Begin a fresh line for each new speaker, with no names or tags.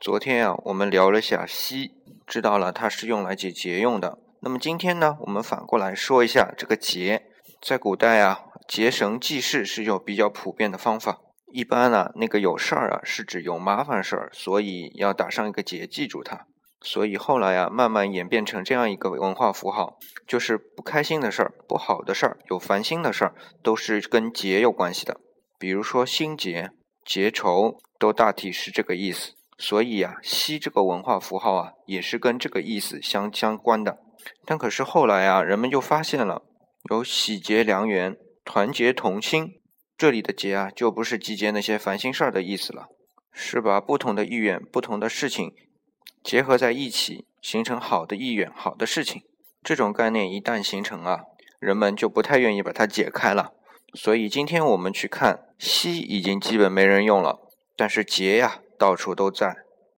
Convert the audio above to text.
昨天啊，我们聊了下西，知道了它是用来解结用的。那么今天呢，我们反过来说一下这个结。在古代啊，结绳记事是有比较普遍的方法。一般呢，那个有事儿啊，是指有麻烦事儿，所以要打上一个结记住它。所以后来啊，慢慢演变成这样一个文化符号，就是不开心的事儿、不好的事儿、有烦心的事儿，都是跟结有关系的。比如说心结、结仇，都大体是这个意思。所以啊，西这个文化符号啊，也是跟这个意思相相关的。但可是后来啊，人们就发现了，有喜结良缘、团结同心，这里的结啊，就不是集结那些烦心事儿的意思了，是把不同的意愿、不同的事情结合在一起，形成好的意愿、好的事情。这种概念一旦形成啊，人们就不太愿意把它解开了。所以今天我们去看西，已经基本没人用了。但是结呀，到处都在。